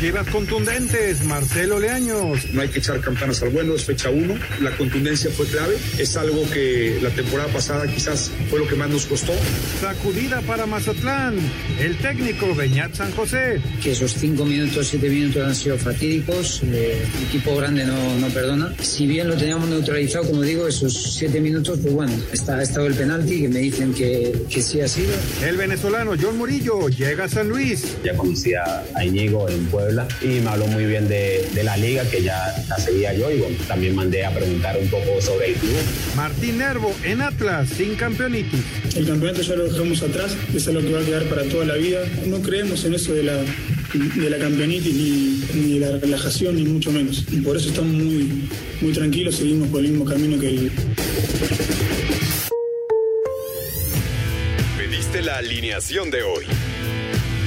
Chivas contundentes, Marcelo Leaños. No hay que echar campanas al vuelo, es fecha uno. La contundencia fue clave. Es algo que la temporada pasada quizás fue lo que más nos costó. Sacudida para Mazatlán. El técnico Beñat San José. Que esos cinco minutos, siete minutos han sido fatídicos. Eh, el equipo grande no, no perdona. Si bien lo teníamos neutralizado, como digo, esos siete minutos, pues bueno, está, ha estado el penalti que me dicen que, que sí ha sido. El venezolano John Murillo llega a San Luis. Ya conocía a Íñigo en Puebla y me habló muy bien de, de, la liga que ya la seguía yo y bueno, también mandé a preguntar un poco sobre el club. Martín Nervo en Atlas, sin campeonitis. El campeonato ya lo dejamos atrás, es lo que va a quedar para toda la vida. No creemos en eso de la, de la campeonitis ni, ni de la relajación, ni mucho menos. Y por eso estamos muy, muy tranquilos, seguimos por el mismo camino que el... Pediste la alineación de hoy.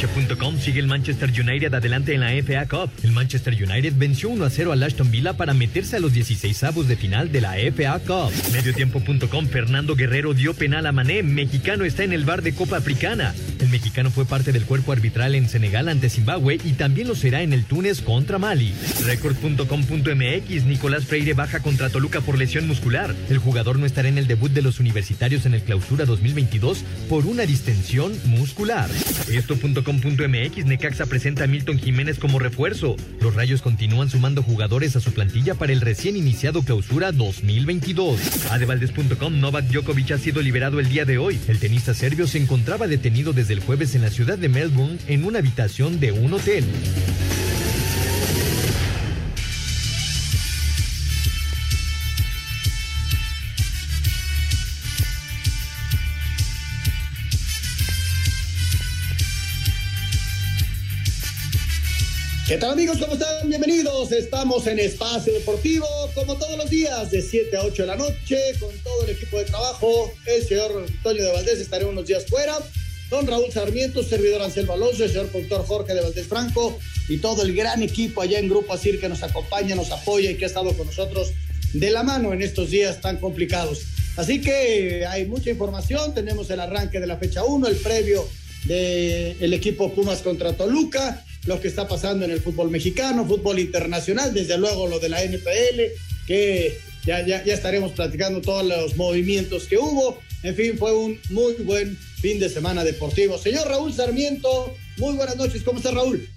Cancha.com sigue el Manchester United adelante en la FA Cup. El Manchester United venció 1 a 0 al Aston Villa para meterse a los 16 avos de final de la FA Cup. Mediotiempo.com Fernando Guerrero dio penal a Mané. Mexicano está en el bar de Copa Africana. El mexicano fue parte del cuerpo arbitral en Senegal ante Zimbabue y también lo será en el Túnez contra Mali. Record.com.mx Nicolás Freire baja contra Toluca por lesión muscular. El jugador no estará en el debut de los universitarios en el Clausura 2022 por una distensión muscular. Necaxa presenta a Milton Jiménez como refuerzo. Los Rayos continúan sumando jugadores a su plantilla para el recién iniciado Clausura 2022. Adevaldes.com Novak Djokovic ha sido liberado el día de hoy. El tenista serbio se encontraba detenido desde el jueves en la ciudad de Melbourne en una habitación de un hotel. ¿Qué tal amigos? ¿Cómo están? Bienvenidos. Estamos en Espacio Deportivo, como todos los días, de 7 a 8 de la noche, con todo el equipo de trabajo. El señor Antonio de Valdés estaré unos días fuera. Don Raúl Sarmiento, servidor Anselmo Alonso, el señor productor Jorge de Valdés Franco y todo el gran equipo allá en Grupo Asir que nos acompaña, nos apoya y que ha estado con nosotros de la mano en estos días tan complicados. Así que hay mucha información, tenemos el arranque de la fecha 1, el previo del equipo Pumas contra Toluca, lo que está pasando en el fútbol mexicano, fútbol internacional, desde luego lo de la NPL, que ya, ya, ya estaremos platicando todos los movimientos que hubo. En fin, fue un muy buen fin de semana deportivo. Señor Raúl Sarmiento, muy buenas noches. ¿Cómo está Raúl?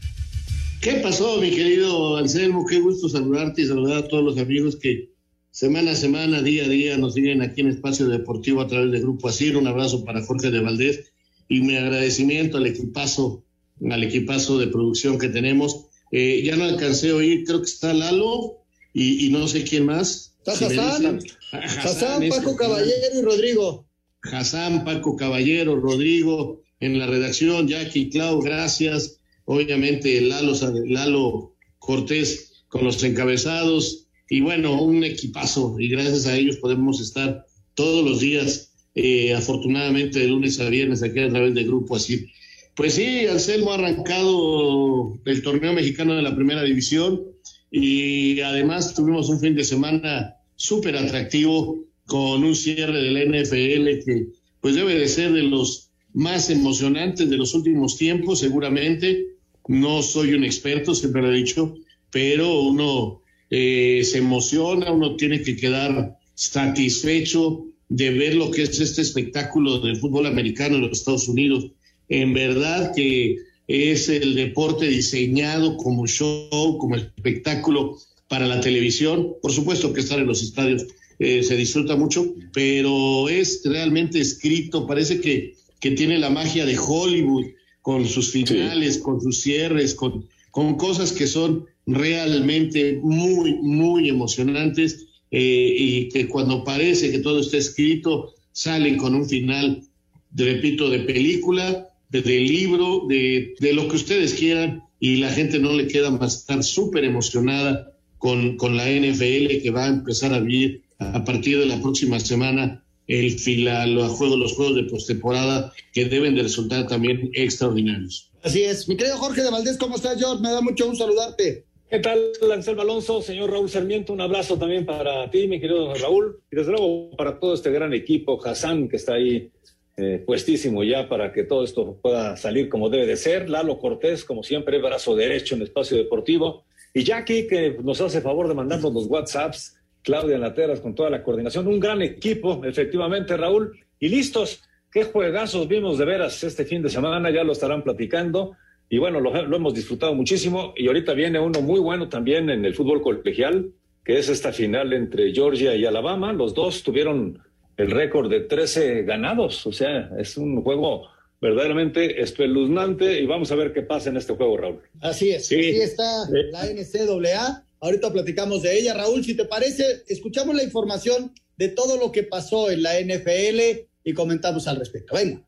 ¿Qué pasó, mi querido Anselmo? Qué gusto saludarte y saludar a todos los amigos que semana a semana, día a día nos siguen aquí en Espacio Deportivo a través del Grupo Asir. Un abrazo para Jorge de Valdés y mi agradecimiento al equipazo, al equipazo de producción que tenemos. Eh, ya no alcancé a oír, creo que está Lalo y, y no sé quién más. Está si Hassan, Hassan, Paco Caballero y Rodrigo. Hassan, Paco Caballero, Rodrigo, en la redacción, Jackie, Clau, gracias. Obviamente Lalo, Lalo Cortés con los encabezados. Y bueno, un equipazo. Y gracias a ellos podemos estar todos los días, eh, afortunadamente de lunes a viernes, aquí a través del grupo así. Pues sí, Anselmo ha arrancado el torneo mexicano de la primera división y además tuvimos un fin de semana súper atractivo con un cierre del NFL que pues debe de ser de los más emocionantes de los últimos tiempos, seguramente. No soy un experto, siempre lo he dicho, pero uno eh, se emociona, uno tiene que quedar satisfecho de ver lo que es este espectáculo del fútbol americano en los Estados Unidos. En verdad que es el deporte diseñado como show, como espectáculo para la televisión. Por supuesto que estar en los estadios eh, se disfruta mucho, pero es realmente escrito, parece que, que tiene la magia de Hollywood con sus finales, con sus cierres, con, con cosas que son realmente muy, muy emocionantes eh, y que cuando parece que todo está escrito, salen con un final, repito, de película, de, libro, de, de, lo que ustedes quieran, y la gente no le queda más estar súper emocionada con, con la NFL que va a empezar a vivir a partir de la próxima semana el final, los juegos, los juegos de postemporada que deben de resultar también extraordinarios. Así es. Mi querido Jorge de Valdés, ¿cómo estás, George? Me da mucho gusto saludarte. ¿Qué tal, Anselmo Alonso? Señor Raúl Sarmiento, un abrazo también para ti, mi querido Raúl, y desde luego para todo este gran equipo, Hassan, que está ahí eh, puestísimo ya para que todo esto pueda salir como debe de ser. Lalo Cortés, como siempre, brazo derecho en Espacio Deportivo. Y Jackie, que nos hace favor de mandarnos los WhatsApps. Claudia Lateras con toda la coordinación. Un gran equipo, efectivamente, Raúl. Y listos. Qué juegazos vimos de veras este fin de semana, ya lo estarán platicando y bueno, lo, hemos disfrutado muchísimo y ahorita viene uno muy bueno también en el fútbol colegial, que es esta final entre Georgia y Alabama. Los dos tuvieron el récord de 13 ganados, o sea, es un juego verdaderamente espeluznante y vamos a ver qué pasa en este juego, Raúl. Así es, sí. así está la NCAA. Ahorita platicamos de ella. Raúl, si te parece, escuchamos la información de todo lo que pasó en la NFL y comentamos al respecto. Venga.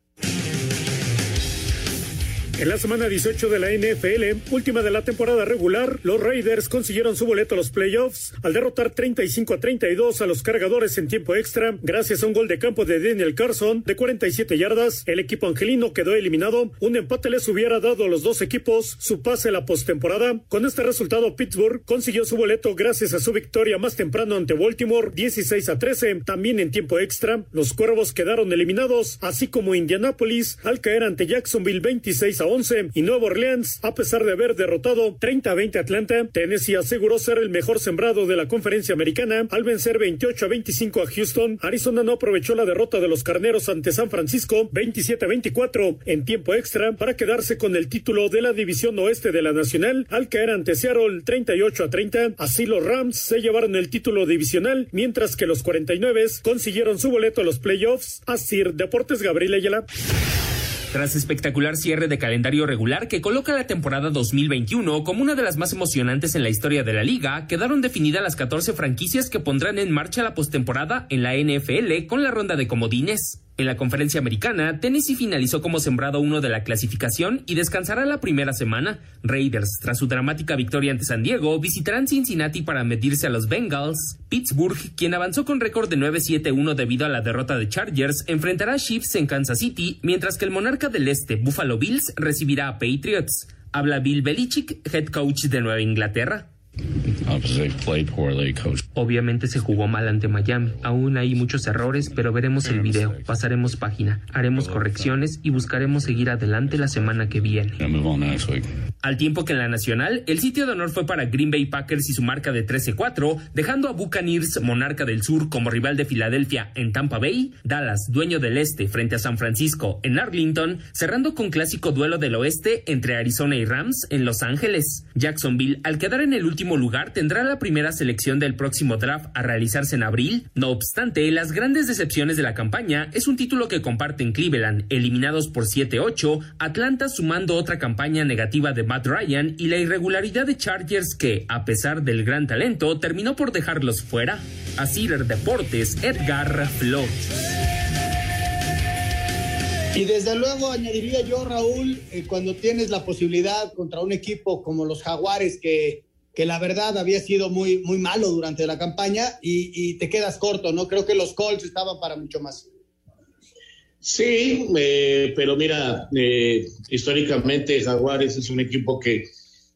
En la semana 18 de la NFL, última de la temporada regular, los Raiders consiguieron su boleto a los playoffs al derrotar 35 a 32 a los cargadores en tiempo extra gracias a un gol de campo de Daniel Carson de 47 yardas. El equipo angelino quedó eliminado. Un empate les hubiera dado a los dos equipos su pase a la postemporada. Con este resultado, Pittsburgh consiguió su boleto gracias a su victoria más temprano ante Baltimore 16 a 13, también en tiempo extra. Los Cuervos quedaron eliminados, así como Indianapolis al caer ante Jacksonville 26 a 11 y Nueva Orleans, a pesar de haber derrotado 30 a 20 Atlanta, Tennessee aseguró ser el mejor sembrado de la conferencia americana al vencer 28 a 25 a Houston. Arizona no aprovechó la derrota de los carneros ante San Francisco 27 a 24 en tiempo extra para quedarse con el título de la división oeste de la nacional al caer ante Seattle 38 a 30. Así los Rams se llevaron el título divisional mientras que los 49 consiguieron su boleto a los playoffs. Asir Deportes Gabriel Ayala. Tras espectacular cierre de calendario regular que coloca la temporada 2021 como una de las más emocionantes en la historia de la liga, quedaron definidas las 14 franquicias que pondrán en marcha la postemporada en la NFL con la ronda de comodines. En la conferencia americana, Tennessee finalizó como sembrado uno de la clasificación y descansará la primera semana. Raiders, tras su dramática victoria ante San Diego, visitarán Cincinnati para medirse a los Bengals. Pittsburgh, quien avanzó con récord de 9-7-1 debido a la derrota de Chargers, enfrentará a Chiefs en Kansas City, mientras que el monarca del Este, Buffalo Bills, recibirá a Patriots. Habla Bill Belichick, head coach de Nueva Inglaterra. Obviamente se jugó mal ante Miami. Aún hay muchos errores, pero veremos el video, pasaremos página, haremos correcciones y buscaremos seguir adelante la semana que viene. Al tiempo que en la nacional, el sitio de honor fue para Green Bay Packers y su marca de 13-4, dejando a Buccaneers, monarca del sur, como rival de Filadelfia en Tampa Bay, Dallas, dueño del este, frente a San Francisco en Arlington, cerrando con clásico duelo del oeste entre Arizona y Rams en Los Ángeles. Jacksonville, al quedar en el último lugar, tendrá la primera selección del próximo draft a realizarse en abril. No obstante, las grandes decepciones de la campaña es un título que comparten Cleveland, eliminados por 7-8, Atlanta sumando otra campaña negativa de Matt Ryan y la irregularidad de Chargers que, a pesar del gran talento, terminó por dejarlos fuera. A Cider Deportes, Edgar Flores. Y desde luego añadiría yo, Raúl, eh, cuando tienes la posibilidad contra un equipo como los Jaguares, que, que la verdad había sido muy, muy malo durante la campaña, y, te quedas corto, ¿no? Creo que los Colts estaban para mucho más. Sí, eh, pero mira, eh, históricamente Jaguares es un equipo que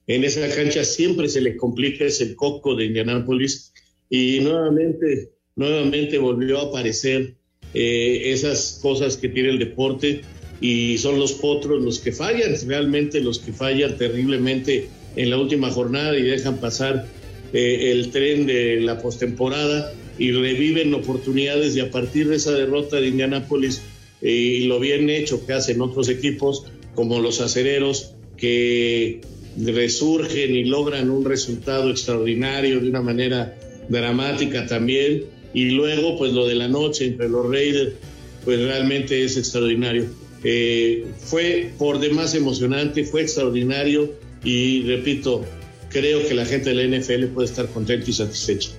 en esa cancha siempre se le complica, es el coco de Indianápolis, y nuevamente, nuevamente volvió a aparecer eh, esas cosas que tiene el deporte y son los potros los que fallan, realmente los que fallan terriblemente en la última jornada y dejan pasar eh, el tren de la postemporada. y reviven oportunidades y a partir de esa derrota de Indianápolis eh, y lo bien hecho que hacen otros equipos como los acereros que resurgen y logran un resultado extraordinario de una manera dramática también y luego pues lo de la noche entre los Raiders pues realmente es extraordinario. Eh, fue por demás emocionante, fue extraordinario y repito, creo que la gente de la NFL puede estar contenta y satisfecha.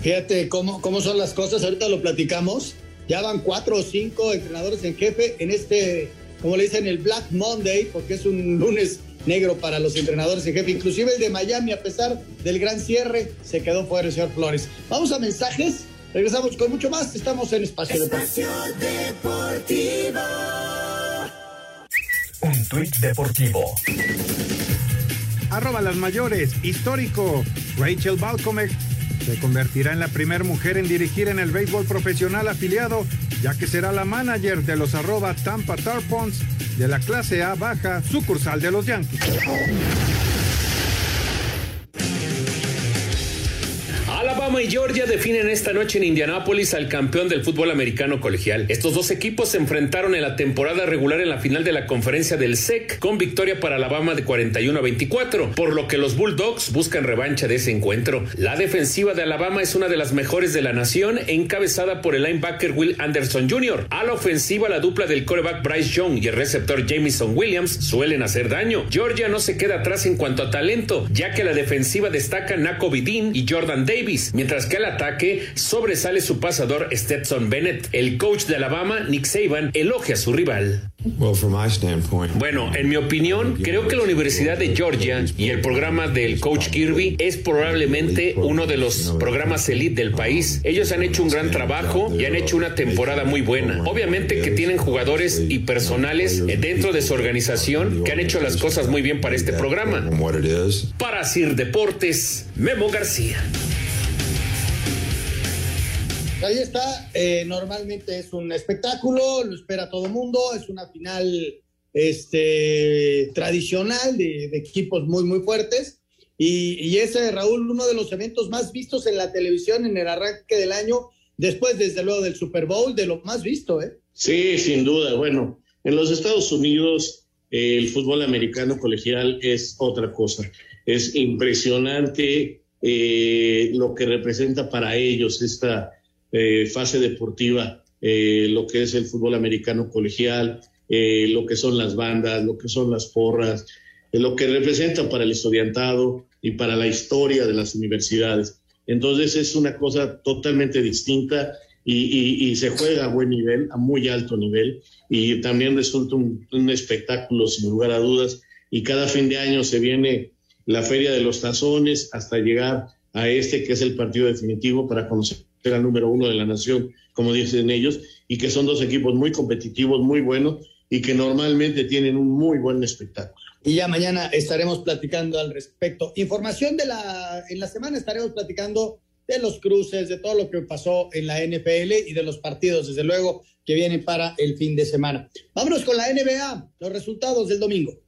Fíjate cómo, cómo son las cosas, ahorita lo platicamos. Ya van cuatro o cinco entrenadores en jefe en este, como le dicen, el Black Monday, porque es un lunes negro para los entrenadores en jefe. Inclusive el de Miami, a pesar del gran cierre, se quedó fuera el señor Flores. Vamos a mensajes. Regresamos con mucho más. Estamos en Espacio, Espacio Deportivo. Un tuit deportivo. Arroba las mayores. Histórico. Rachel Balcomer se convertirá en la primera mujer en dirigir en el béisbol profesional afiliado, ya que será la manager de los arroba Tampa Tarpons de la clase A baja, sucursal de los Yankees. Y Georgia definen esta noche en Indianápolis al campeón del fútbol americano colegial. Estos dos equipos se enfrentaron en la temporada regular en la final de la conferencia del SEC con victoria para Alabama de 41 a 24, por lo que los Bulldogs buscan revancha de ese encuentro. La defensiva de Alabama es una de las mejores de la nación, encabezada por el linebacker Will Anderson Jr. A la ofensiva, la dupla del coreback Bryce Young y el receptor Jamison Williams suelen hacer daño. Georgia no se queda atrás en cuanto a talento, ya que la defensiva destaca Nako Bidin y Jordan Davis mientras que al ataque sobresale su pasador Stetson Bennett. El coach de Alabama, Nick Saban, elogia a su rival. Bueno, en mi opinión, creo que la Universidad de Georgia y el programa del coach Kirby es probablemente uno de los programas elite del país. Ellos han hecho un gran trabajo y han hecho una temporada muy buena. Obviamente que tienen jugadores y personales dentro de su organización que han hecho las cosas muy bien para este programa. Para Sir Deportes, Memo García. Ahí está, eh, normalmente es un espectáculo, lo espera todo mundo, es una final este, tradicional de, equipos muy, muy fuertes. Y, y, ese, Raúl, uno de los eventos más vistos en la televisión en el arranque del año, después, desde luego, del Super Bowl, de lo más visto, ¿eh? Sí, sin duda. Bueno, en los Estados Unidos, eh, el fútbol americano colegial es otra cosa. Es impresionante eh, lo que representa para ellos esta eh, fase deportiva, eh, lo que es el fútbol americano colegial, eh, lo que son las bandas, lo que son las porras, lo que representa para el estudiantado y para la historia de las universidades. Entonces es una cosa totalmente distinta y, se juega a buen nivel, a muy alto nivel, y también resulta un, un, espectáculo sin lugar a dudas. Y cada fin de año se viene la Feria de los Tazones hasta llegar a este que es el partido definitivo para conocer el número uno de la nación, como dicen ellos, y que son dos equipos muy competitivos, muy buenos y que normalmente tienen un muy buen espectáculo. Y ya mañana estaremos platicando al respecto. Información de la, en la semana estaremos platicando de los cruces, de todo lo que pasó en la NFL y de los partidos, desde luego, que vienen para el fin de semana. Vámonos con la NBA, los resultados del domingo.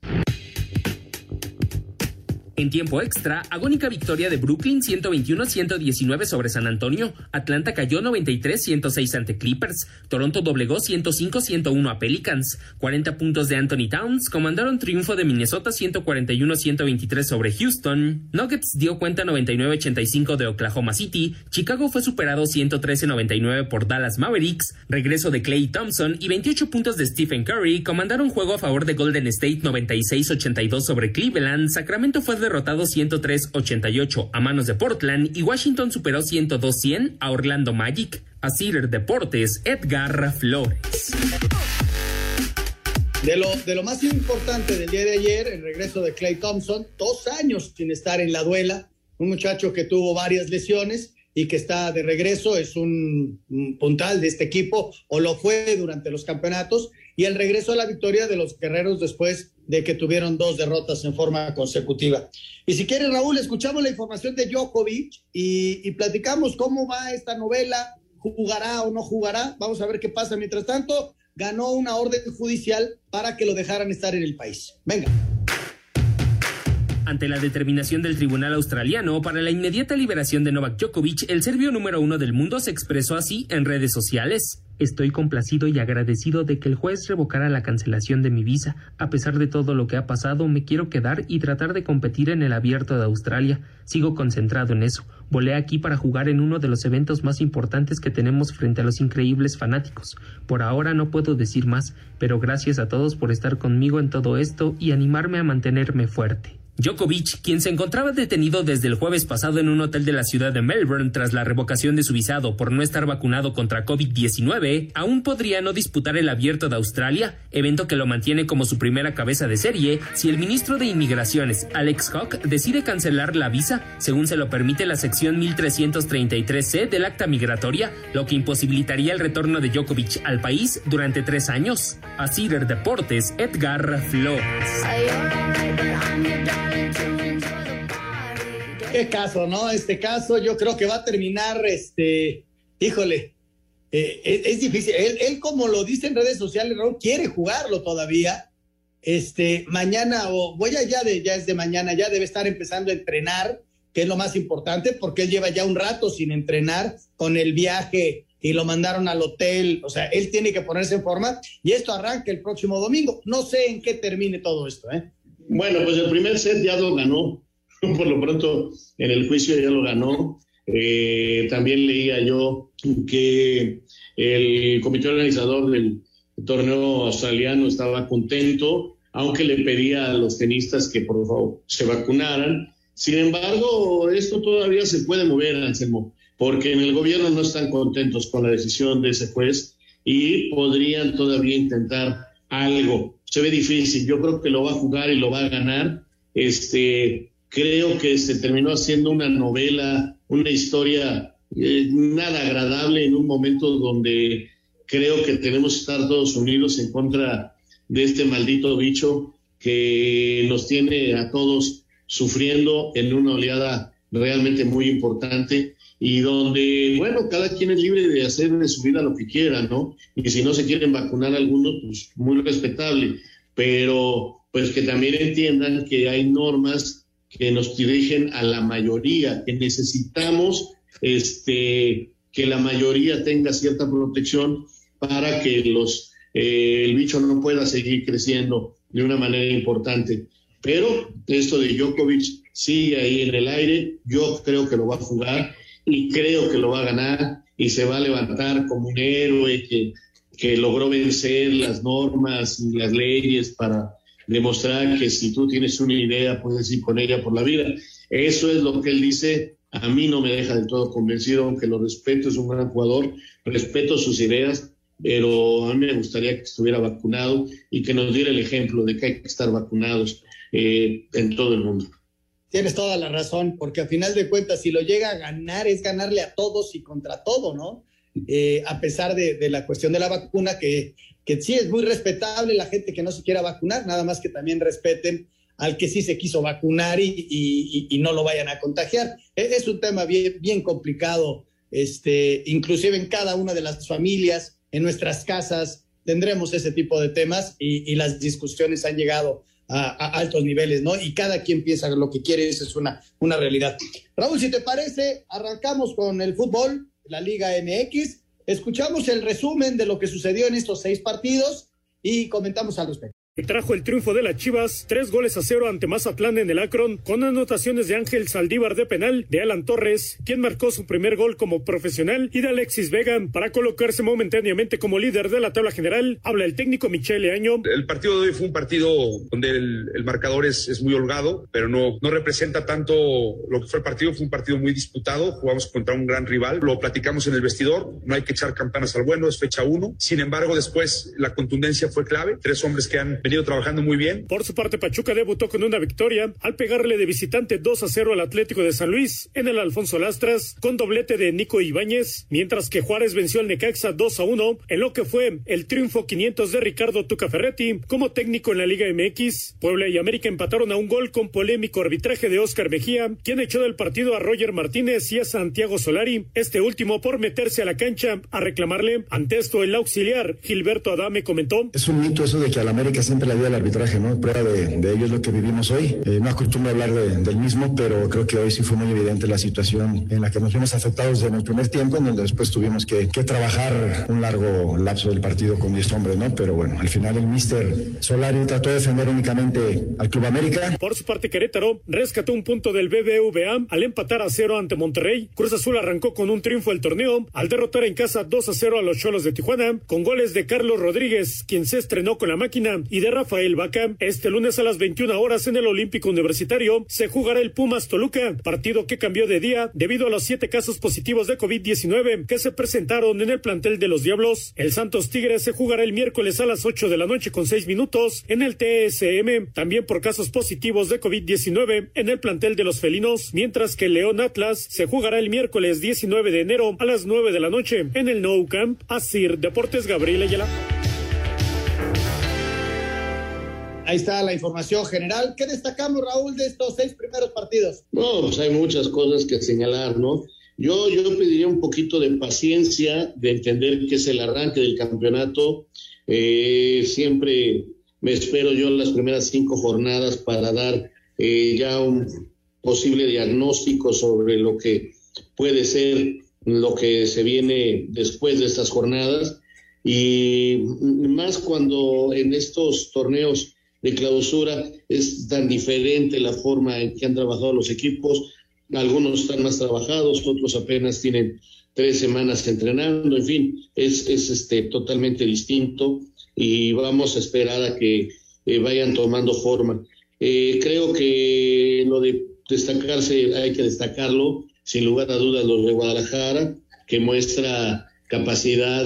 En tiempo extra, agónica victoria de Brooklyn 121-119 sobre San Antonio. Atlanta cayó 93-106 ante Clippers. Toronto doblegó 105-101 a Pelicans. 40 puntos de Anthony Towns comandaron triunfo de Minnesota 141-123 sobre Houston. Nuggets dio cuenta 99-85 de Oklahoma City. Chicago fue superado 113-99 por Dallas Mavericks. Regreso de Clay Thompson y 28 puntos de Stephen Curry comandaron juego a favor de Golden State 96-82 sobre Cleveland. Sacramento fue de derrotado 103-88 a manos de Portland y Washington superó 102-100 a Orlando Magic. A Cedar Deportes, Edgar Flores. De lo, de lo más importante del día de ayer, el regreso de Clay Thompson, dos años sin estar en la duela, un muchacho que tuvo varias lesiones y que está de regreso, es un, un puntal de este equipo, o lo fue durante los campeonatos, y el regreso a la victoria de los guerreros después de que tuvieron dos derrotas en forma consecutiva. Y si quiere, Raúl, escuchamos la información de Djokovic y, platicamos cómo va esta novela, jugará o no jugará. Vamos a ver qué pasa. Mientras tanto, ganó una orden judicial para que lo dejaran estar en el país. Venga. Ante la determinación del tribunal australiano para la inmediata liberación de Novak Djokovic, el serbio número uno del mundo se expresó así en redes sociales. Estoy complacido y agradecido de que el juez revocara la cancelación de mi visa. A pesar de todo lo que ha pasado, me quiero quedar y tratar de competir en el abierto de Australia. Sigo concentrado en eso. Volé aquí para jugar en uno de los eventos más importantes que tenemos frente a los increíbles fanáticos. Por ahora no puedo decir más, pero gracias a todos por estar conmigo en todo esto y animarme a mantenerme fuerte. Djokovic, quien se encontraba detenido desde el jueves pasado en un hotel de la ciudad de Melbourne tras la revocación de su visado por no estar vacunado contra COVID-19, aún podría no disputar el Abierto de Australia, evento que lo mantiene como su primera cabeza de serie, si el ministro de Inmigraciones, Alex Hawke, decide cancelar la visa, según se lo permite la sección 1333C del acta migratoria, lo que imposibilitaría el retorno de Djokovic al país durante tres años. A Cider Deportes, Edgar Flores. Qué caso, ¿no? Este caso yo creo que va a terminar, este, híjole, eh, es, difícil. Él, como lo dice en redes sociales, no quiere jugarlo todavía. Este, mañana o voy allá de, ya es de mañana, ya debe estar empezando a entrenar, que es lo más importante, porque él lleva ya un rato sin entrenar con el viaje y lo mandaron al hotel. O sea, él tiene que ponerse en forma y esto arranca el próximo domingo. No sé en qué termine todo esto, ¿eh? Bueno, pues el primer set ya lo ganó. Por lo pronto, en el juicio ya lo ganó. Eh, también leía yo que el comité organizador del torneo australiano estaba contento, aunque le pedía a los tenistas que por favor se vacunaran. Sin embargo, esto todavía se puede mover, Anselmo, porque en el gobierno no están contentos con la decisión de ese juez y podrían todavía intentar algo se ve difícil. Yo creo que lo va a jugar y lo va a ganar. Este, creo que se terminó haciendo una novela, una historia eh, nada agradable en un momento donde creo que tenemos que estar todos unidos en contra de este maldito bicho que nos tiene a todos sufriendo en una oleada realmente muy importante y donde, bueno, cada quien es libre de hacer de su vida lo que quiera, ¿no? Y si no se quieren vacunar algunos, pues muy respetable, pero pues que también entiendan que hay normas que nos dirigen a la mayoría, que necesitamos este, que la mayoría tenga cierta protección para que los, eh, el bicho no pueda seguir creciendo de una manera importante. Pero esto de Djokovic sigue ahí en el aire, yo creo que lo va a jugar y creo que lo va a ganar y se va a levantar como un héroe que, que logró vencer las normas y las leyes para demostrar que si tú tienes una idea puedes ir con ella por la vida. Eso es lo que él dice. A mí no me deja del todo convencido, aunque lo respeto, es un gran jugador, respeto sus ideas, pero a mí me gustaría que estuviera vacunado y que nos diera el ejemplo de que hay que estar vacunados eh, en todo el mundo. Tienes toda la razón, porque a final de cuentas, si lo llega a ganar, es ganarle a todos y contra todo, ¿no? Eh, a pesar de, la cuestión de la vacuna, que, que sí es muy respetable la gente que no se quiera vacunar, nada más que también respeten al que sí se quiso vacunar y, no lo vayan a contagiar. E, es, un tema bien, bien complicado, este, inclusive en cada una de las familias, en nuestras casas, tendremos ese tipo de temas y, y las discusiones han llegado a, altos niveles, ¿no? Y cada quien piensa lo que quiere, eso es una, una realidad. Raúl, si te parece, arrancamos con el fútbol, la Liga MX, escuchamos el resumen de lo que sucedió en estos seis partidos y comentamos al respecto trajo el triunfo de las Chivas, tres goles a cero ante Mazatlán en el Akron, con anotaciones de Ángel Saldívar de penal, de Alan Torres, quien marcó su primer gol como profesional, y de Alexis Vega para colocarse momentáneamente como líder de la tabla general. Habla el técnico Michele Año. El partido de hoy fue un partido donde el, marcador es, es, muy holgado, pero no, no representa tanto lo que fue el partido. Fue un partido muy disputado, jugamos contra un gran rival, lo platicamos en el vestidor, no hay que echar campanas al bueno, es fecha uno. Sin embargo, después la contundencia fue clave, tres hombres que han venido trabajando muy bien. Por su parte, Pachuca debutó con una victoria al pegarle de visitante 2 a 0 al Atlético de San Luis en el Alfonso Lastras con doblete de Nico Ibáñez, mientras que Juárez venció al Necaxa 2 a 1 en lo que fue el triunfo 500 de Ricardo Tuca Ferretti como técnico en la Liga MX. Puebla y América empataron a un gol con polémico arbitraje de Oscar Mejía, quien echó del partido a Roger Martínez y a Santiago Solari, este último por meterse a la cancha a reclamarle. Ante esto, el auxiliar Gilberto Adame comentó: Es un mito eso de que al América se siempre la vida del arbitraje, ¿no? Prueba de, ello es lo que vivimos hoy. Eh, no acostumbro a hablar del mismo, pero creo que hoy sí fue muy evidente la situación en la que nos vimos afectados en el primer tiempo, en donde después tuvimos que, trabajar un largo lapso del partido con 10 hombres, ¿no? Pero bueno, al final el mister Solari trató de defender únicamente al Club América. Por su parte, Querétaro rescató un punto del BBVA al empatar a cero ante Monterrey. Cruz Azul arrancó con un triunfo el torneo al derrotar en casa 2 a 0 a los Cholos de Tijuana, con goles de Carlos Rodríguez, quien se estrenó con la máquina, y de Rafael Vaca. Este lunes a las 21 horas en el Olímpico Universitario se jugará el Pumas Toluca, partido que cambió de día debido a los siete casos positivos de COVID-19 que se presentaron en el plantel de los Diablos. El Santos Tigres se jugará el miércoles a las 8 de la noche con 6 minutos en el TSM, también por casos positivos de COVID-19 en el plantel de los felinos, mientras que León Atlas se jugará el miércoles 19 de enero a las 9 de la noche en el Nou Camp. Asir Deportes Gabriel Ayala. Ahí está la información general. ¿Qué destacamos, Raúl, de estos seis primeros partidos? No, pues hay muchas cosas que señalar, ¿no? Yo, yo pediría un poquito de paciencia, de entender que es el arranque del campeonato. Eh, siempre me espero yo las primeras cinco jornadas para dar eh, ya un posible diagnóstico sobre lo que puede ser lo que se viene después de estas jornadas. Y más cuando en estos torneos de clausura es tan diferente la forma en que han trabajado los equipos. Algunos están más trabajados, otros apenas tienen tres semanas entrenando, en fin, es, es este, totalmente distinto y vamos a esperar a que eh, vayan tomando forma. Eh, creo que lo de destacarse hay que destacarlo, sin lugar a dudas, los de Guadalajara, que muestra capacidad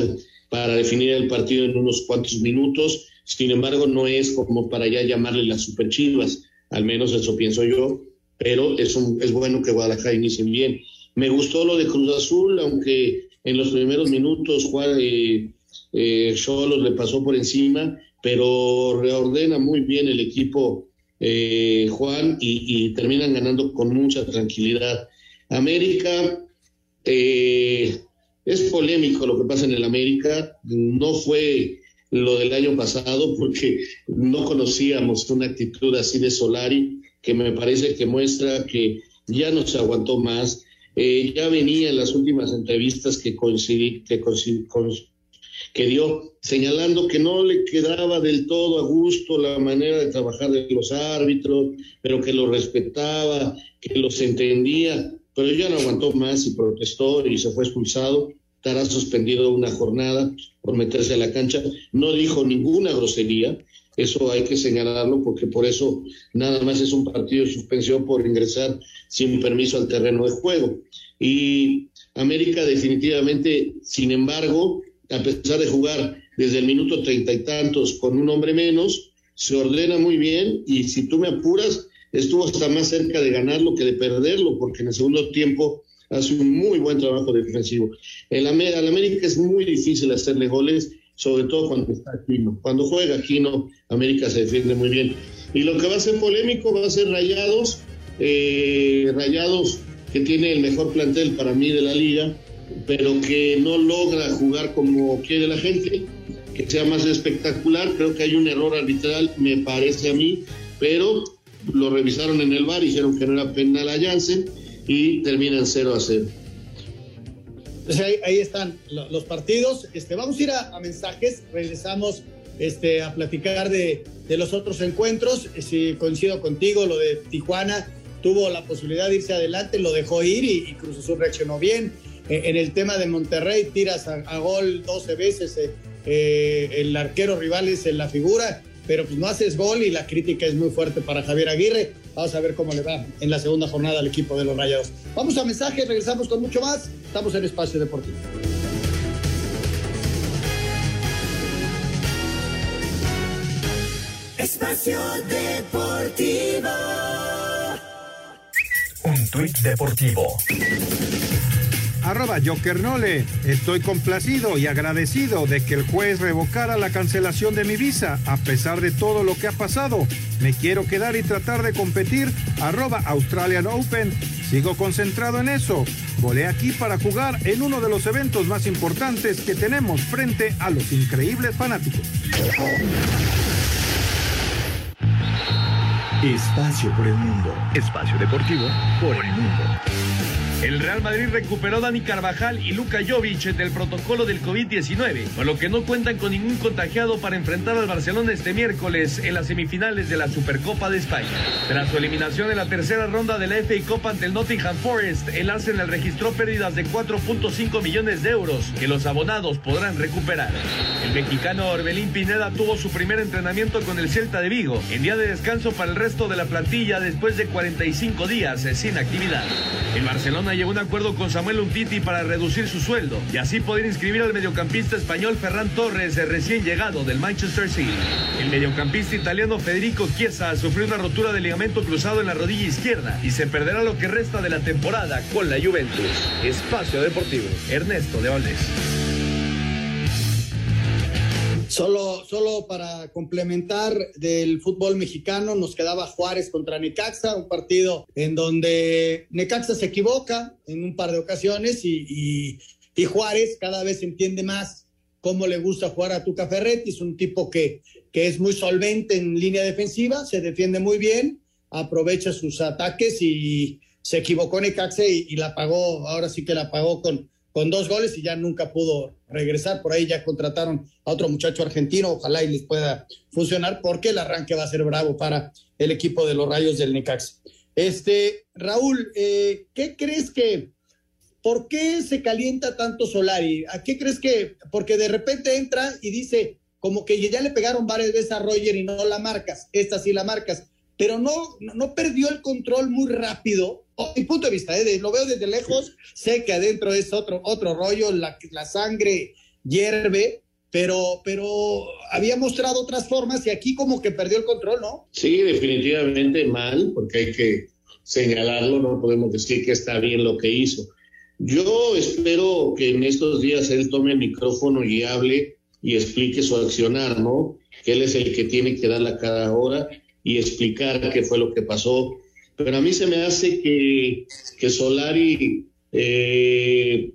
para definir el partido en unos cuantos minutos sin embargo, no es como para ya llamarle las superchivas, al menos eso pienso yo, pero es, es bueno que Guadalajara inicie bien. Me gustó lo de Cruz Azul, aunque en los primeros minutos Juan eh, eh le pasó por encima, pero reordena muy bien el equipo eh, Juan y, y, terminan ganando con mucha tranquilidad. América, eh, es polémico lo que pasa en el América, no fue lo del año pasado porque no conocíamos una actitud así de Solari que me parece que muestra que ya no se aguantó más. Eh, ya venía en las últimas entrevistas que, coincidí, que, que dio señalando que no le quedaba del todo a gusto la manera de trabajar de los árbitros, pero que lo respetaba, que los entendía, pero ya no aguantó más y protestó y se fue expulsado estará suspendido una jornada por meterse a la cancha. No dijo ninguna grosería, eso hay que señalarlo porque por eso nada más es un partido de suspensión por ingresar sin permiso al terreno de juego. Y América definitivamente, sin embargo, a pesar de jugar desde el minuto treinta y tantos con un hombre menos, se ordena muy bien y si tú me apuras, estuvo hasta más cerca de ganarlo que de perderlo, porque en el segundo tiempo hace un muy buen trabajo defensivo. El, al América es muy difícil hacerle goles, sobre todo cuando está Aquino. Cuando juega Aquino, América se defiende muy bien. Y lo que va a ser polémico va a ser Rayados, eh, Rayados que tiene el mejor plantel para mí de la liga, pero que no logra jugar como quiere la gente, que sea más espectacular. Creo que hay un error arbitral, me parece a mí, pero lo revisaron en el bar, dijeron que no era penal a Janssen y terminan 0 a 0. Pues ahí, están los partidos. Este, vamos a ir a, mensajes, regresamos este, a platicar de, los otros encuentros. Si coincido contigo, lo de Tijuana tuvo la posibilidad de irse adelante, lo dejó ir y, Cruz Azul reaccionó bien. Eh, en el tema de Monterrey, tiras a, gol 12 veces, eh, eh, el arquero rival es en la figura, pero pues no haces gol y la crítica es muy fuerte para Javier Aguirre. Vamos a ver cómo le va en la segunda jornada al equipo de los Rayados. Vamos a mensaje, regresamos con mucho más. Estamos en Espacio Deportivo. Espacio Deportivo. Un tuit deportivo arroba Jokernole. Estoy complacido y agradecido de que el juez revocara la cancelación de mi visa a pesar de todo lo que ha pasado. Me quiero quedar y tratar de competir, arroba Australian Open. Sigo concentrado en eso. Volé aquí para jugar en uno de los eventos más importantes que tenemos frente a los increíbles fanáticos. Espacio por el mundo. Espacio deportivo por el mundo. El Real Madrid recuperó Dani Carvajal y Luka Jovic del protocolo del COVID-19, por lo que no cuentan con ningún contagiado para enfrentar al Barcelona este miércoles en las semifinales de la Supercopa de España. Tras su eliminación en la tercera ronda de la FA Cup ante el Nottingham Forest, el Arsenal registró pérdidas de 4.5 millones de euros que los abonados podrán recuperar. El mexicano Orbelín Pineda tuvo su primer entrenamiento con el Celta de Vigo, en día de descanso para el resto de la plantilla después de 45 días sin actividad. El Barcelona llegó a un acuerdo con Samuel Umtiti para reducir su sueldo y así poder inscribir al mediocampista español Ferran Torres, recién llegado del Manchester City. El mediocampista italiano Federico Chiesa sufrió una rotura de ligamento cruzado en la rodilla izquierda y se perderá lo que resta de la temporada con la Juventus. Espacio Deportivo, Ernesto de. Solo, solo para complementar del fútbol mexicano, nos quedaba Juárez contra Necaxa, un partido en donde Necaxa se equivoca en un par de ocasiones y, y, Juárez cada vez entiende más cómo le gusta jugar a Tuca Ferretti. Es un tipo que, que es muy solvente en línea defensiva, se defiende muy bien, aprovecha sus ataques y se equivocó Necaxa y, y la pagó, ahora sí que la pagó con, con dos goles y ya nunca pudo regresar. Por ahí ya contrataron a otro muchacho argentino, ojalá y les pueda funcionar porque el arranque va a ser bravo para el equipo de los Rayos del Necax. Este, Raúl, eh, ¿qué crees que, por qué se calienta tanto Solari? ¿A qué crees que, porque de repente entra y dice, como que ya le pegaron varias veces a Roger y no la marcas, esta sí la marcas, pero no, no perdió el control muy rápido mi punto de vista, ¿eh? lo veo desde lejos, sé que adentro es otro, otro rollo, la, la sangre hierve, pero, pero había mostrado otras formas y aquí como que perdió el control, ¿no? Sí, definitivamente mal, porque hay que señalarlo, no podemos decir que está bien lo que hizo. Yo espero que en estos días él tome el micrófono y hable y explique su accionar, ¿no? Que él es el que tiene que dar la cara ahora y explicar qué fue lo que pasó pero a mí se me hace que, que Solari eh,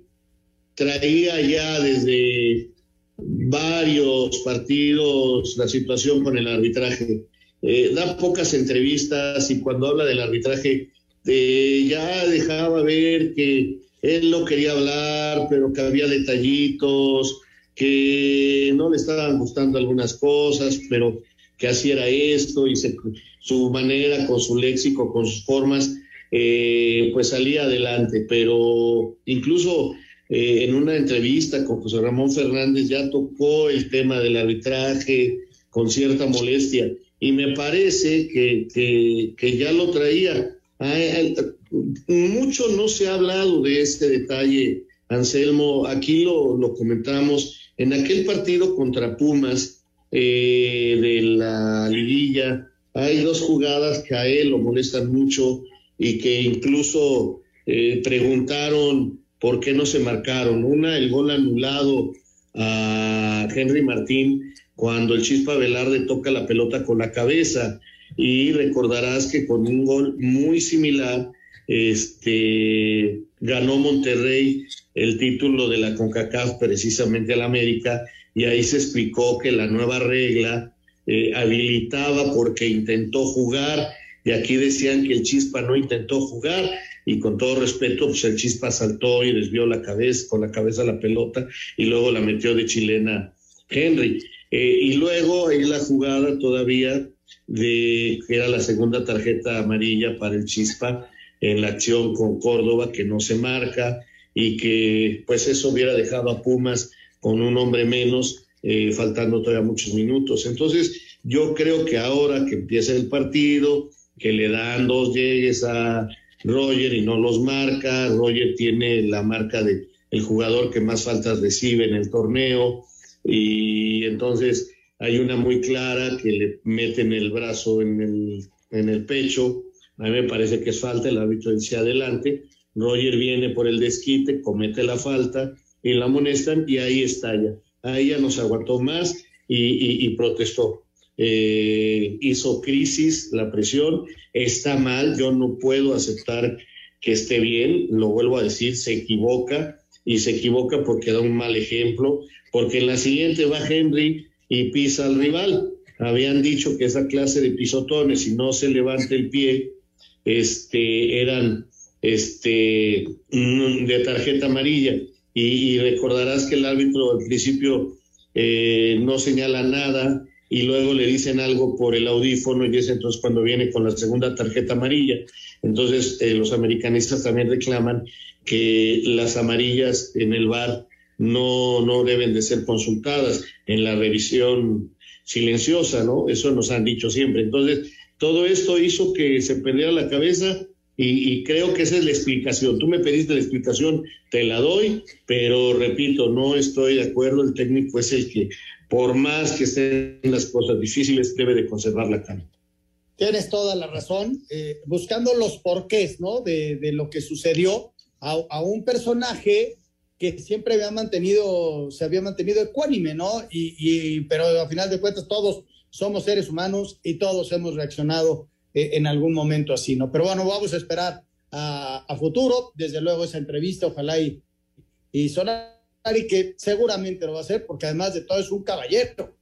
traía ya desde varios partidos la situación con el arbitraje. Eh, da pocas entrevistas y cuando habla del arbitraje eh, ya dejaba ver que él no quería hablar, pero que había detallitos, que no le estaban gustando algunas cosas, pero que así esto y se, su manera, con su léxico, con sus formas, eh, pues salía adelante. Pero incluso eh, en una entrevista con José Ramón Fernández ya tocó el tema del arbitraje con cierta molestia y me parece que, que, ya lo traía. mucho no se ha hablado de este detalle, Anselmo. Aquí lo, lo comentamos en aquel partido contra Pumas eh, de la liguilla hay dos jugadas que a él lo molestan mucho y que incluso eh, preguntaron por qué no se marcaron. Una, el gol anulado a Henry Martín cuando el Chispa Velarde toca la pelota con la cabeza. Y recordarás que con un gol muy similar, este, ganó Monterrey el título de la CONCACAF precisamente al América y ahí se explicó que la nueva regla eh, habilitaba porque intentó jugar y aquí decían que el Chispa no intentó jugar y con todo respeto, pues el Chispa saltó y desvió la cabeza, con la cabeza la pelota y luego la metió de chilena Henry. Eh, y luego hay la jugada todavía de que era la segunda tarjeta amarilla para el Chispa en la acción con Córdoba que no se marca y que pues eso hubiera dejado a Pumas con un hombre menos eh, faltando todavía muchos minutos. Entonces, yo creo que ahora que empieza el partido, que le dan dos llegues a Roger y no los marca, Roger tiene la marca de el jugador que más faltas recibe en el torneo y entonces hay una muy clara que le meten el brazo en el, en el pecho, a mí me parece que es falta, el árbitro dice adelante, Roger viene por el desquite, comete la falta y la amonestan y ahí estalla ahí ya no se aguantó más y, protestó. Eh, hizo crisis la presión, está mal, yo no puedo aceptar que esté bien, lo vuelvo a decir, se equivoca y se equivoca porque da un mal ejemplo, porque en la siguiente va Henry y pisa al rival. habían dicho que esa clase de pisotones, si no se levanta el pie, este, eran este, mm, de tarjeta amarilla. Y, recordarás que el árbitro al principio eh, no señala nada y luego le dicen algo por el audífono y es entonces cuando viene con la segunda tarjeta amarilla. Entonces eh, los americanistas también reclaman que las amarillas en el bar no, no deben de ser consultadas en la revisión silenciosa, ¿no? Eso nos han dicho siempre. Entonces, todo esto hizo que se perdiera la cabeza y, creo que esa es la explicación. Tú me pediste la explicación, te la doy, pero repito, no estoy de acuerdo. El técnico es el que, por más que estén las cosas difíciles, debe de conservar la calma. Tienes toda la razón. Eh, buscando los porqués, ¿no? De, lo que sucedió a, a, un personaje que siempre había mantenido, se había mantenido ecuánime, ¿no? Y, y, pero a final de cuentas todos somos seres humanos y todos hemos reaccionado eh, en algún momento así, ¿no? Pero bueno, vamos a esperar a, futuro, desde luego esa entrevista, ojalá y, y Solari, que seguramente lo va a hacer, porque además de todo es un caballero,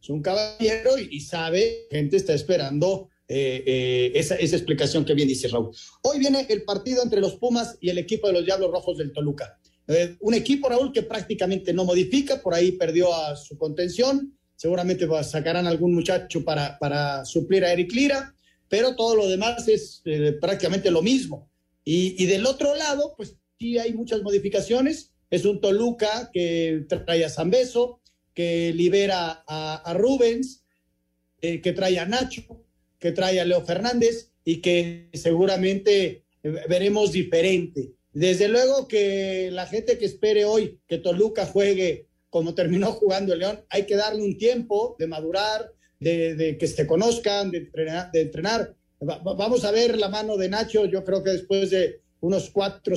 es un caballero y, sabe, gente está esperando eh, eh, esa, esa, explicación que bien dice Raúl. Hoy viene el partido entre los Pumas y el equipo de los Diablos Rojos del Toluca. un equipo, Raúl, que prácticamente no modifica, por ahí perdió a su contención, seguramente sacarán algún muchacho para, para suplir a Eric Lira pero todo lo demás es eh, prácticamente lo mismo. Y, del otro lado, pues sí hay muchas modificaciones. Es un Toluca que trae a Zambeso, que libera a, Rubens, eh, que trae a Nacho, que trae a Leo Fernández y que seguramente eh, veremos diferente. Desde luego que la gente que espere hoy que Toluca juegue como terminó jugando el León, hay que darle un tiempo de madurar, de, que se conozcan, de entrenar. De entrenar. vamos a ver la mano de Nacho, yo creo que después de unos cuatro,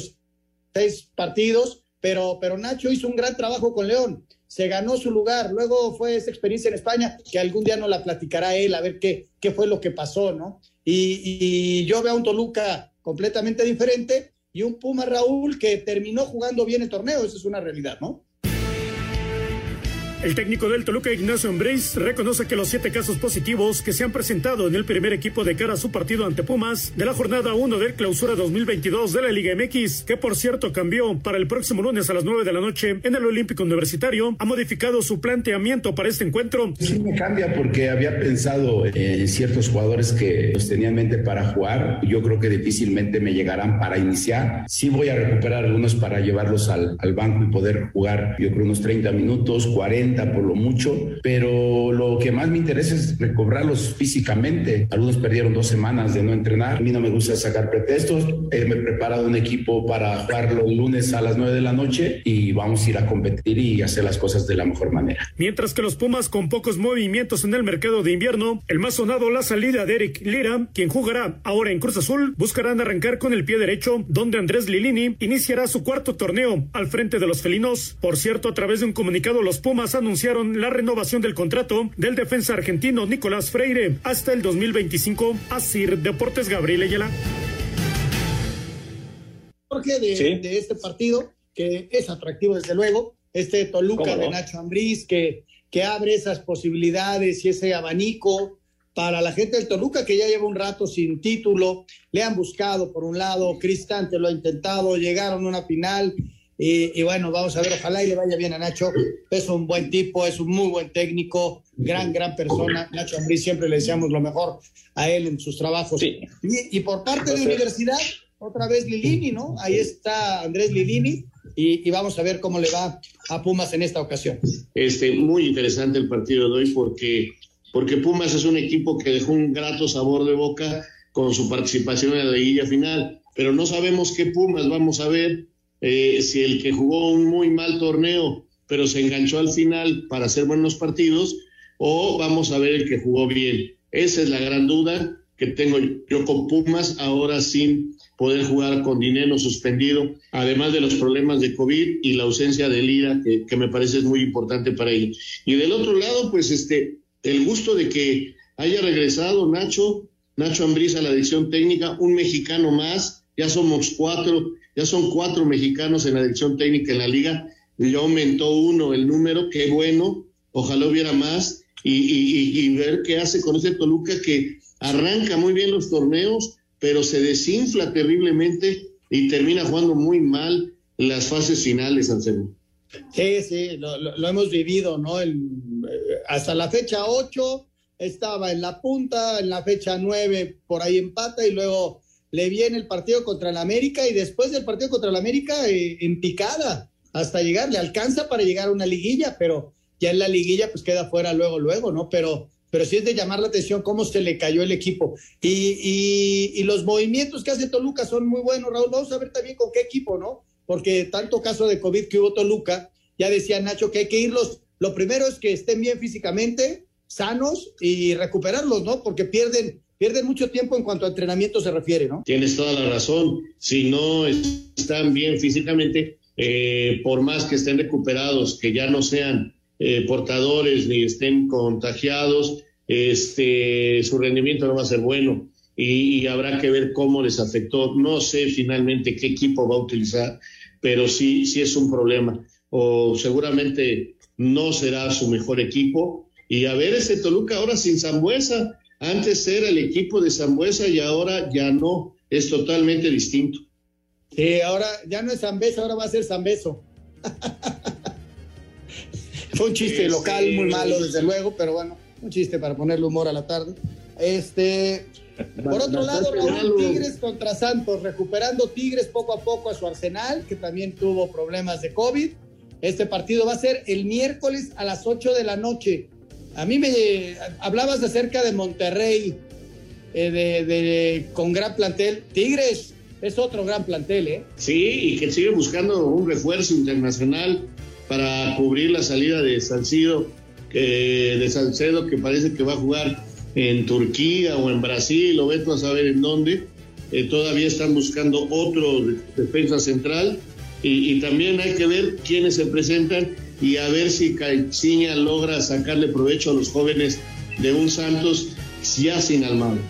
seis partidos, pero, pero Nacho hizo un gran trabajo con León, se ganó su lugar, luego fue esa experiencia en España, que algún día nos la platicará él, a ver qué, qué fue lo que pasó, ¿no? Y, y yo veo a un Toluca completamente diferente y un Puma Raúl que terminó jugando bien el torneo, esa es una realidad, ¿no? El técnico del Toluca, Ignacio Ambriz, reconoce que los siete casos positivos que se han presentado en el primer equipo de cara a su partido ante Pumas de la jornada 1 del clausura 2022 de la Liga MX, que por cierto cambió para el próximo lunes a las 9 de la noche en el Olímpico Universitario, ha modificado su planteamiento para este encuentro. Sí me cambia porque había pensado en ciertos jugadores que los tenía en mente para jugar. Yo creo que difícilmente me llegarán para iniciar. Sí voy a recuperar algunos para llevarlos al, al banco y poder jugar, yo creo, unos 30 minutos, 40 por lo mucho, pero lo que más me interesa es recobrarlos físicamente. Algunos perdieron dos semanas de no entrenar. A mí no me gusta sacar pretextos. Eh, me he preparado un equipo para jugarlo el lunes a las 9 de la noche y vamos a ir a competir y hacer las cosas de la mejor manera. Mientras que los Pumas con pocos movimientos en el mercado de invierno, el más sonado la salida de Eric Lira, quien jugará ahora en Cruz Azul, buscarán arrancar con el pie derecho, donde Andrés Lilini iniciará su cuarto torneo al frente de los felinos. Por cierto, a través de un comunicado, los Pumas anunciaron la renovación del contrato del defensa argentino Nicolás Freire hasta el 2025. Así Deportes Gabriel Ayala. Jorge, de, de, este partido, que es atractivo desde luego, este Toluca de Nacho Ambriz, que, que abre esas posibilidades y ese abanico para la gente del Toluca que ya lleva un rato sin título, le han buscado por un lado, Cristante lo ha intentado, llegaron a una final y, bueno, vamos a ver, ojalá y le vaya bien a Nacho. Es un buen tipo, es un muy buen técnico, gran, gran persona. Nacho Ambriz siempre le deseamos lo mejor a él en sus trabajos. Y, por parte de universidad, otra vez Lilini, ¿no? Ahí está Andrés Lilini. Y, vamos a ver cómo le va a Pumas en esta ocasión. Este, muy interesante el partido de hoy porque, porque Pumas es un equipo que dejó un grato sabor de boca con su participación en la liguilla final, pero no sabemos qué Pumas vamos a ver eh, si el que jugó un muy mal torneo, pero se enganchó al final para hacer buenos partidos, o vamos a ver el que jugó bien. Esa es la gran duda que tengo yo con Pumas, ahora sin poder jugar con dinero suspendido, además de los problemas de COVID y la ausencia de Lira, que, me parece es muy importante para ellos. Y del otro lado, pues este, el gusto de que haya regresado Nacho, Nacho Ambriz a la dirección técnica, un mexicano más, ya somos cuatro, ya son cuatro mexicanos en la dirección técnica en la liga, ya aumentó uno el número, qué bueno, ojalá hubiera más y, ver qué hace con ese Toluca que arranca muy bien los torneos, pero se desinfla terriblemente y termina jugando muy mal las fases finales, Anselmo. Sí, sí, lo, lo, hemos vivido, ¿no? Eh, hasta la fecha 8 estaba en la punta, en la fecha 9 por ahí empata y luego le viene el partido contra el América y después del partido contra el América eh, en picada hasta llegar, le alcanza para llegar a una liguilla, pero ya en la liguilla pues queda fuera luego, luego, ¿no? Pero, pero sí es de llamar la atención cómo se le cayó el equipo. Y, y, y los movimientos que hace Toluca son muy buenos, Raúl. Vamos a ver también con qué equipo, ¿no? Porque tanto caso de COVID que hubo Toluca, ya decía Nacho que hay que irlos. Lo primero es que estén bien físicamente, sanos y recuperarlos, ¿no? Porque pierden pierden mucho tiempo en cuanto a entrenamiento se refiere, ¿no? Tienes toda la razón. Si no están bien físicamente, eh, por más que estén recuperados, que ya no sean eh, portadores ni estén contagiados, este, su rendimiento no va a ser bueno y, habrá que ver cómo les afectó. No sé finalmente qué equipo va a utilizar, pero sí, sí es un problema. O seguramente no será su mejor equipo. Y a ver ese Toluca ahora sin Zambuesa antes era el equipo de Zambuesa y ahora ya no, es totalmente distinto. Sí, ahora ya no es Zambeso, ahora va a ser Zambeso. Fue un chiste local muy malo, desde luego, pero bueno, un chiste para ponerle humor a la tarde. Este, por otro lado, Raúl, Tigres contra Santos, recuperando Tigres poco a poco a su arsenal, que también tuvo problemas de COVID. Este partido va a ser el miércoles a las 8 de la noche. A mí me hablabas acerca de Monterrey, eh, de, con gran plantel. Tigres es otro gran plantel, ¿eh? Sí, y que sigue buscando un refuerzo internacional para cubrir la salida de Salcido, que, de Salcedo, que parece que va a jugar en Turquía o en Brasil, o veto a saber en dónde. Eh, todavía están buscando otro defensa central y, y, también hay que ver quiénes se presentan y a ver si Caixinha logra sacarle provecho a los jóvenes de un Santos ya sin Almagro.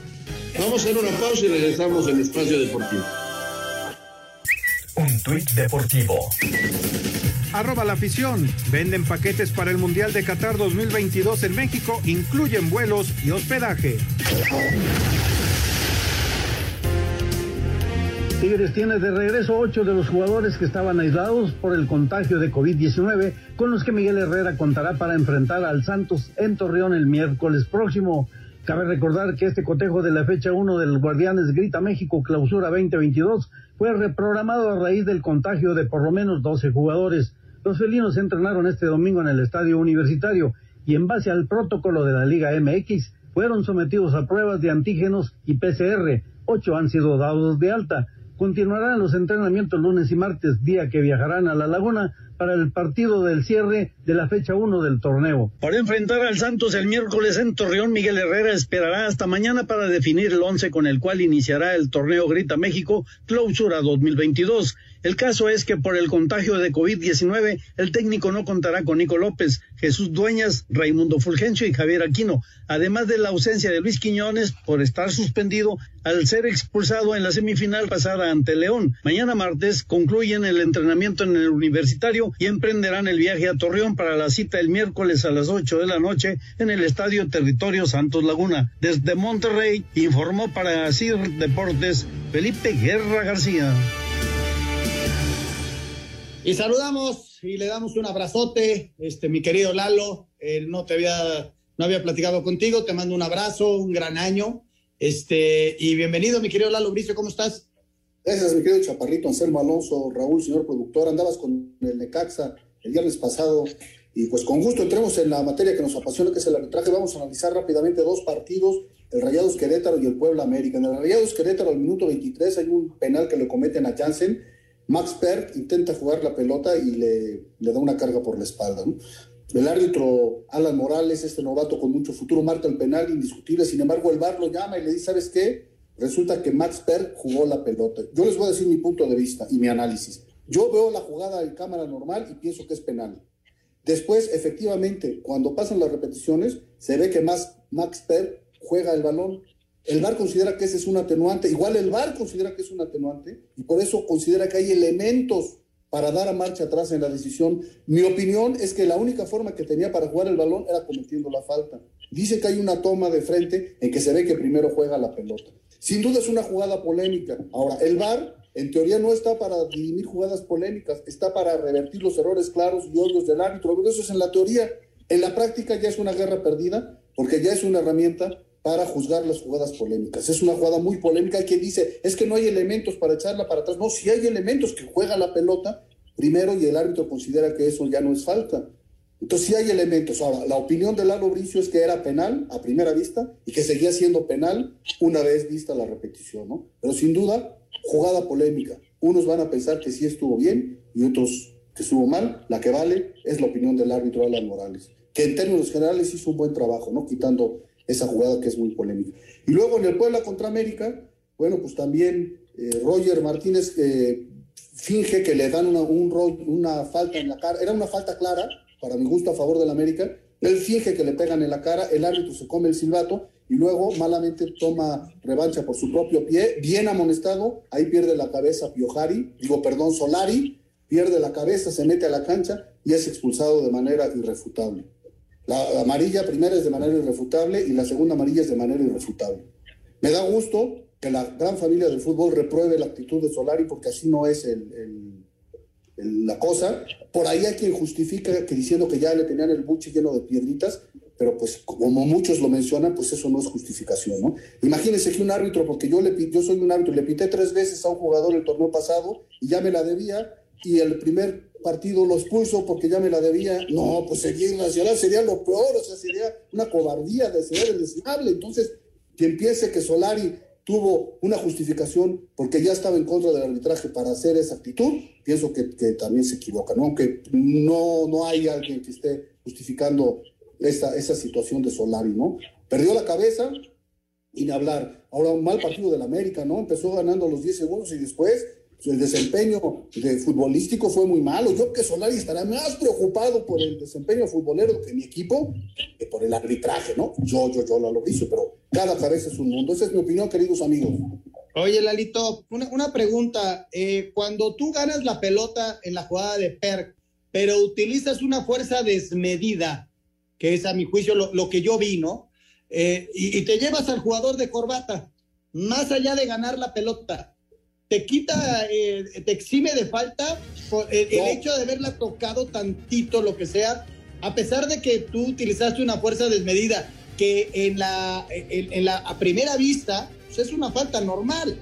Vamos a hacer una pausa y regresamos en Espacio Deportivo. Un tuit deportivo. Arroba la afición. Venden paquetes para el Mundial de Qatar 2022 en México. Incluyen vuelos y hospedaje. Tigres tiene de regreso ocho de los jugadores que estaban aislados por el contagio de COVID-19, con los que Miguel Herrera contará para enfrentar al Santos en Torreón el miércoles próximo. Cabe recordar que este cotejo de la fecha 1 del Guardianes Grita México Clausura 2022 fue reprogramado a raíz del contagio de por lo menos 12 jugadores. Los felinos entrenaron este domingo en el estadio universitario y en base al protocolo de la Liga MX fueron sometidos a pruebas de antígenos y PCR. Ocho han sido dados de alta. Continuarán los entrenamientos lunes y martes, día que viajarán a La Laguna para el partido del cierre de la fecha 1 del torneo. Para enfrentar al Santos el miércoles en Torreón, Miguel Herrera esperará hasta mañana para definir el once con el cual iniciará el torneo Grita México Clausura 2022. El caso es que por el contagio de COVID-19, el técnico no contará con Nico López, Jesús Dueñas, Raimundo Fulgencio y Javier Aquino, además de la ausencia de Luis Quiñones por estar suspendido al ser expulsado en la semifinal pasada ante León. Mañana martes concluyen el entrenamiento en el universitario y emprenderán el viaje a Torreón para la cita el miércoles a las 8 de la noche en el Estadio Territorio Santos Laguna. Desde Monterrey informó para CIR Deportes Felipe Guerra García. Y saludamos y le damos un abrazote, este, mi querido Lalo. Eh, no te había, no había platicado contigo, te mando un abrazo, un gran año. Este, y bienvenido, mi querido Lalo Bricio, ¿cómo estás? Gracias, mi querido Chaparrito, Anselmo Alonso, Raúl, señor productor. Andabas con el Necaxa el viernes pasado y pues con gusto entremos en la materia que nos apasiona, que es el arbitraje. Vamos a analizar rápidamente dos partidos, el Rayados Querétaro y el Puebla América. En el Rayados Querétaro, al minuto 23, hay un penal que le cometen a Jansen Max Perk intenta jugar la pelota y le, le da una carga por la espalda. El árbitro Alan Morales, este novato con mucho futuro, marca el penal indiscutible. Sin embargo, el VAR lo llama y le dice, ¿sabes qué? Resulta que Max Perk jugó la pelota. Yo les voy a decir mi punto de vista y mi análisis. Yo veo la jugada en cámara normal y pienso que es penal. Después, efectivamente, cuando pasan las repeticiones, se ve que Max, Max juega el balón el VAR considera que ese es un atenuante, igual el VAR considera que es un atenuante y por eso considera que hay elementos para dar a marcha atrás en la decisión. Mi opinión es que la única forma que tenía para jugar el balón era cometiendo la falta. Dice que hay una toma de frente en que se ve que primero juega la pelota. Sin duda es una jugada polémica. Ahora, el VAR en teoría no está para dirimir jugadas polémicas, está para revertir los errores claros y obvios del árbitro. Eso es en la teoría. En la práctica ya es una guerra perdida porque ya es una herramienta para juzgar las jugadas polémicas. Es una jugada muy polémica. Hay quien dice, es que no hay elementos para echarla para atrás. No, si hay elementos que juega la pelota primero y el árbitro considera que eso ya no es falta. Entonces sí hay elementos. Ahora, la opinión de Lalo Bricio es que era penal a primera vista y que seguía siendo penal una vez vista la repetición, ¿no? Pero sin duda, jugada polémica. Unos van a pensar que sí estuvo bien y otros que estuvo mal. La que vale es la opinión del árbitro Alan Morales, que en términos generales hizo un buen trabajo, ¿no? Quitando esa jugada que es muy polémica. Y luego en el Puebla contra América, bueno, pues también eh, Roger Martínez eh, finge que le dan una, un, una falta en la cara. Era una falta clara, para mi gusto, a favor del América. Él finge que le pegan en la cara, el árbitro se come el silbato y luego malamente toma revancha por su propio pie, bien amonestado, ahí pierde la cabeza Piojari, digo perdón, Solari, pierde la cabeza, se mete a la cancha y es expulsado de manera irrefutable. La amarilla primera es de manera irrefutable y la segunda amarilla es de manera irrefutable. Me da gusto que la gran familia del fútbol repruebe la actitud de Solari porque así no es la cosa. Por ahí hay quien justifica que diciendo que ya le tenían el buche lleno de piedritas, pero pues como muchos lo mencionan, pues eso no es justificación, ¿no? Imagínense que un árbitro, porque yo, le, yo soy un árbitro, le pité tres veces a un jugador el torneo pasado y ya me la debía, y el primer partido lo expulso porque ya me la debía, no, pues sería irracional, sería lo peor, o sea, sería una cobardía, sería deseable. Entonces, que empiece que Solari tuvo una justificación porque ya estaba en contra del arbitraje para hacer esa actitud, pienso que, que también se equivoca, ¿no? Aunque no, no hay alguien que esté justificando esa, esa situación de Solari, ¿no? Perdió la cabeza y hablar. Ahora un mal partido del América, ¿no? Empezó ganando los 10 segundos y después el desempeño de futbolístico fue muy malo. Yo creo que Solari estará más preocupado por el desempeño futbolero que mi equipo que por el arbitraje, ¿no? Yo, yo, yo lo hice, pero cada cabeza es un mundo. Esa es mi opinión, queridos amigos. Oye, Lalito, una, una pregunta. Eh, cuando tú ganas la pelota en la jugada de PERC, pero utilizas una fuerza desmedida, que es a mi juicio lo, que yo vi, ¿no? Eh, y, te llevas al jugador de corbata, más allá de ganar la pelota, te quita, eh, te exime de falta el, hecho de haberla tocado tantito, lo que sea, a pesar de que tú utilizaste una fuerza desmedida, que en la, en, la a primera vista pues es una falta normal.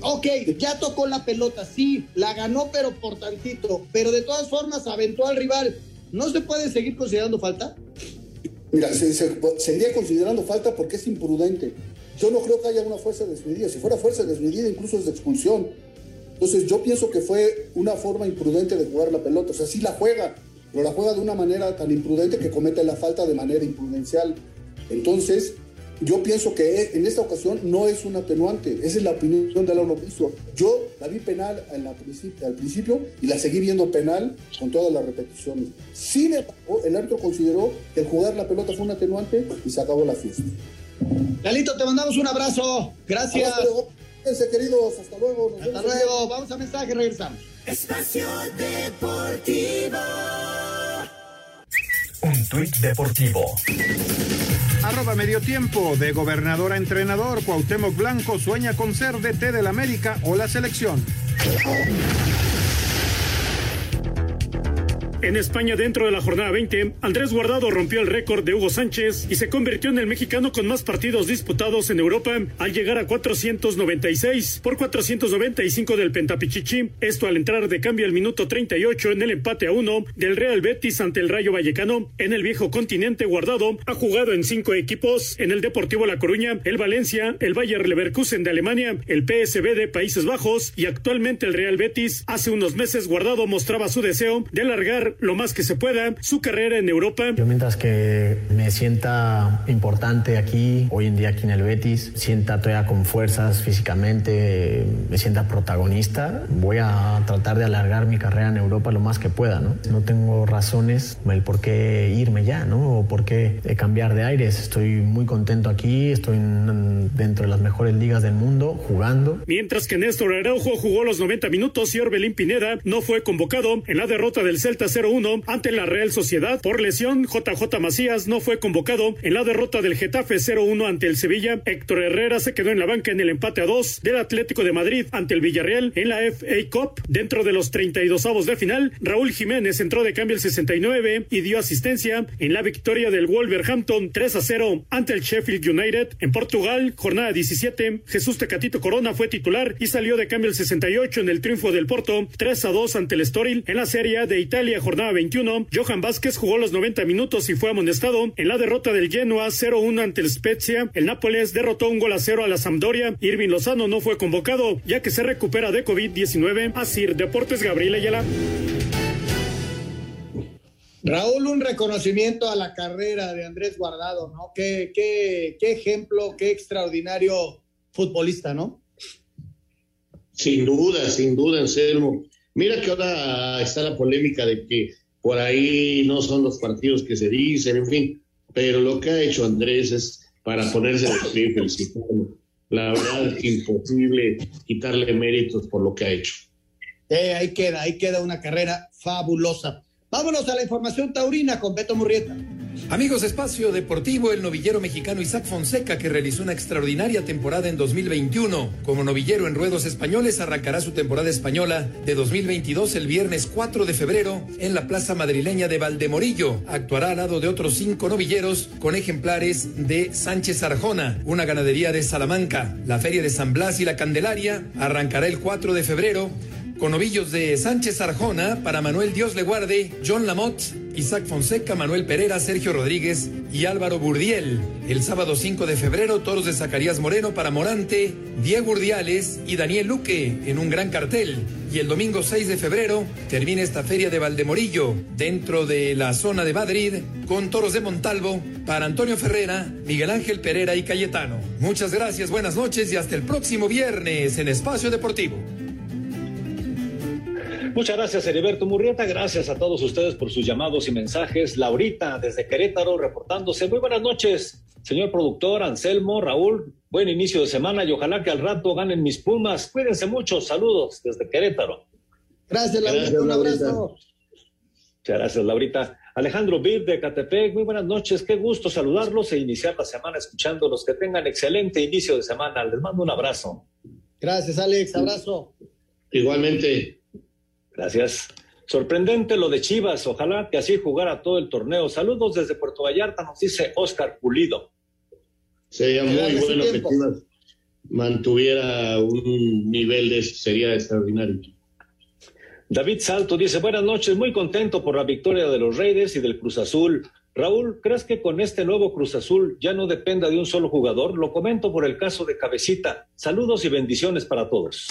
Ok, ya tocó la pelota, sí, la ganó, pero por tantito, pero de todas formas aventó al rival. ¿No se puede seguir considerando falta? Mira, se, seguiría considerando falta porque es imprudente. Yo no creo que haya una fuerza desmedida. Si fuera fuerza desmedida, incluso es de expulsión. Entonces, yo pienso que fue una forma imprudente de jugar la pelota. O sea, sí la juega, pero la juega de una manera tan imprudente que comete la falta de manera imprudencial. Entonces, yo pienso que en esta ocasión no es un atenuante, esa es la opinión de Lalo Bricio. Yo la vi penal en la al principio y la seguí viendo penal con todas las repeticiones. Sin embargo, el árbitro consideró que el jugar la pelota fue un atenuante y se acabó la fiesta. Galito, te mandamos un abrazo. Gracias. Hasta queridos. Hasta luego. Hasta luego. Vamos a mensaje, regresamos. Espacio Deportivo. Un tuit deportivo. Arroba medio tiempo de gobernador a entrenador. Cuauhtémoc Blanco sueña con ser DT del América o la selección. En España, dentro de la jornada 20, Andrés Guardado rompió el récord de Hugo Sánchez y se convirtió en el mexicano con más partidos disputados en Europa al llegar a 496 por 495 del Pentapichichi. Esto al entrar de cambio al minuto 38 en el empate a uno del Real Betis ante el Rayo Vallecano. En el viejo continente, Guardado ha jugado en cinco equipos: en el Deportivo La Coruña, el Valencia, el Bayer Leverkusen de Alemania, el PSB de Países Bajos y actualmente el Real Betis. Hace unos meses, Guardado mostraba su deseo de alargar lo más que se pueda su carrera en Europa. Yo mientras que me sienta importante aquí, hoy en día aquí en el Betis, sienta todavía con fuerzas físicamente, me sienta protagonista, voy a tratar de alargar mi carrera en Europa lo más que pueda, ¿no? No tengo razones el por qué irme ya, ¿no? O por qué cambiar de aires. Estoy muy contento aquí, estoy dentro de las mejores ligas del mundo jugando. Mientras que Néstor Araujo jugó los 90 minutos y Orbelín Pineda no fue convocado en la derrota del Celta 0-1 ante la Real Sociedad por lesión. JJ Macías no fue convocado en la derrota del Getafe 0-1 ante el Sevilla. Héctor Herrera se quedó en la banca en el empate a 2 del Atlético de Madrid ante el Villarreal en la FA Cup. Dentro de los 32 avos de final, Raúl Jiménez entró de cambio el 69 y dio asistencia en la victoria del Wolverhampton 3 0 ante el Sheffield United. En Portugal, jornada 17, Jesús Tecatito Corona fue titular y salió de cambio el 68 en el triunfo del Porto 3 a 2 ante el Estoril. En la Serie de Italia, jornada 21, Johan Vázquez jugó los 90 minutos y fue amonestado en la derrota del Genoa 0-1 ante el Spezia. El Nápoles derrotó un gol a cero a la Sampdoria. Irving Lozano no fue convocado ya que se recupera de COVID-19. Así, Deportes Gabriel Ayala. Raúl, un reconocimiento a la carrera de Andrés Guardado, ¿no? Qué, qué, qué ejemplo, qué extraordinario futbolista, ¿no? Sin duda, sin duda, Anselmo. Mira que ahora está la polémica de que por ahí no son los partidos que se dicen, en fin, pero lo que ha hecho Andrés es para ponerse de pie felicitarlo. La verdad es imposible quitarle méritos por lo que ha hecho. Eh, ahí queda, ahí queda una carrera fabulosa. Vámonos a la información taurina con Beto Murrieta. Amigos, espacio deportivo, el novillero mexicano Isaac Fonseca, que realizó una extraordinaria temporada en 2021. Como novillero en ruedos españoles, arrancará su temporada española de 2022 el viernes 4 de febrero en la plaza madrileña de Valdemorillo. Actuará al lado de otros cinco novilleros con ejemplares de Sánchez Arjona, una ganadería de Salamanca. La feria de San Blas y la Candelaria arrancará el 4 de febrero con novillos de Sánchez Arjona para Manuel Dios le guarde, John Lamotte, Isaac Fonseca, Manuel Pereira, Sergio Rodríguez y Álvaro Burdiel. El sábado 5 de febrero, toros de Zacarías Moreno para Morante, Diego Urdiales y Daniel Luque en un gran cartel. Y el domingo 6 de febrero termina esta feria de Valdemorillo dentro de la zona de Madrid con toros de Montalvo para Antonio Ferrera, Miguel Ángel Pereira y Cayetano. Muchas gracias, buenas noches y hasta el próximo viernes en Espacio Deportivo. Muchas gracias, Heriberto Murrieta. Gracias a todos ustedes por sus llamados y mensajes. Laurita, desde Querétaro, reportándose. Muy buenas noches, señor productor, Anselmo, Raúl. Buen inicio de semana y ojalá que al rato ganen mis pumas. Cuídense mucho. Saludos desde Querétaro. Gracias, Laurita. Un abrazo. Muchas gracias, Laurita. Alejandro Bid de Catepec, muy buenas noches. Qué gusto saludarlos e iniciar la semana escuchándolos. Que tengan excelente inicio de semana. Les mando un abrazo. Gracias, Alex. Abrazo. Igualmente. Gracias. Sorprendente lo de Chivas. Ojalá que así jugara todo el torneo. Saludos desde Puerto Vallarta, nos dice Oscar Pulido. Sería muy bueno que Chivas mantuviera un nivel de sería extraordinario. David Salto dice, buenas noches, muy contento por la victoria de los Raiders y del Cruz Azul. Raúl, ¿crees que con este nuevo Cruz Azul ya no dependa de un solo jugador? Lo comento por el caso de Cabecita. Saludos y bendiciones para todos.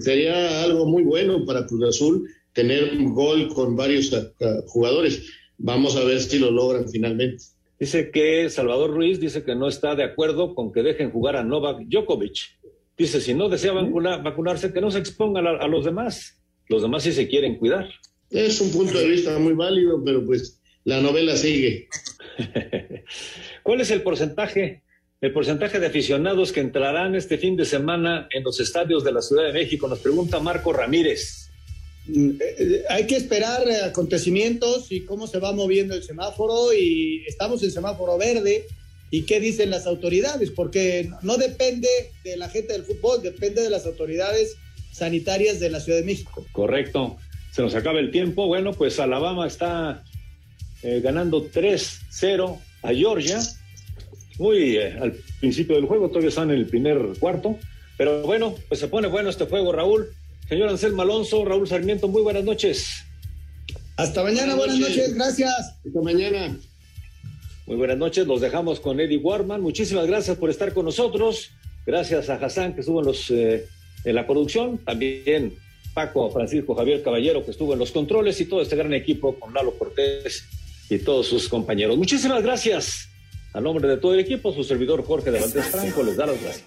Sería algo muy bueno para Cruz Azul tener un gol con varios uh, jugadores. Vamos a ver si lo logran finalmente. Dice que Salvador Ruiz dice que no está de acuerdo con que dejen jugar a Novak Djokovic. Dice, si no desea vacunar, vacunarse, que no se expongan a, a los demás. Los demás sí se quieren cuidar. Es un punto de vista muy válido, pero pues la novela sigue. ¿Cuál es el porcentaje el porcentaje de aficionados que entrarán este fin de semana en los estadios de la Ciudad de México? Nos pregunta Marco Ramírez. Mm, eh, eh, hay que esperar acontecimientos y cómo se va moviendo el semáforo y estamos en semáforo verde y qué dicen las autoridades, porque no depende de la gente del fútbol, depende de las autoridades sanitarias de la Ciudad de México. Correcto. Se nos acaba el tiempo. Bueno, pues Alabama está eh, ganando 3-0 a Georgia muy eh, al principio del juego, todavía están en el primer cuarto. Pero bueno, pues se pone bueno este juego, Raúl. Señor Anselmo Alonso, Raúl Sarmiento, muy buenas noches. Hasta mañana, buenas, noches. gracias. Hasta mañana. Muy buenas noches, los dejamos con Eddie Warman. Muchísimas gracias por estar con nosotros. Gracias a Hassan que estuvo en, los, eh, en la producción. También Paco Francisco Javier Caballero, que estuvo en los controles, y todo este gran equipo con Lalo Cortés y todos sus compañeros. Muchísimas gracias. A nombre de todo el equipo, su servidor Jorge de Franco les da las gracias.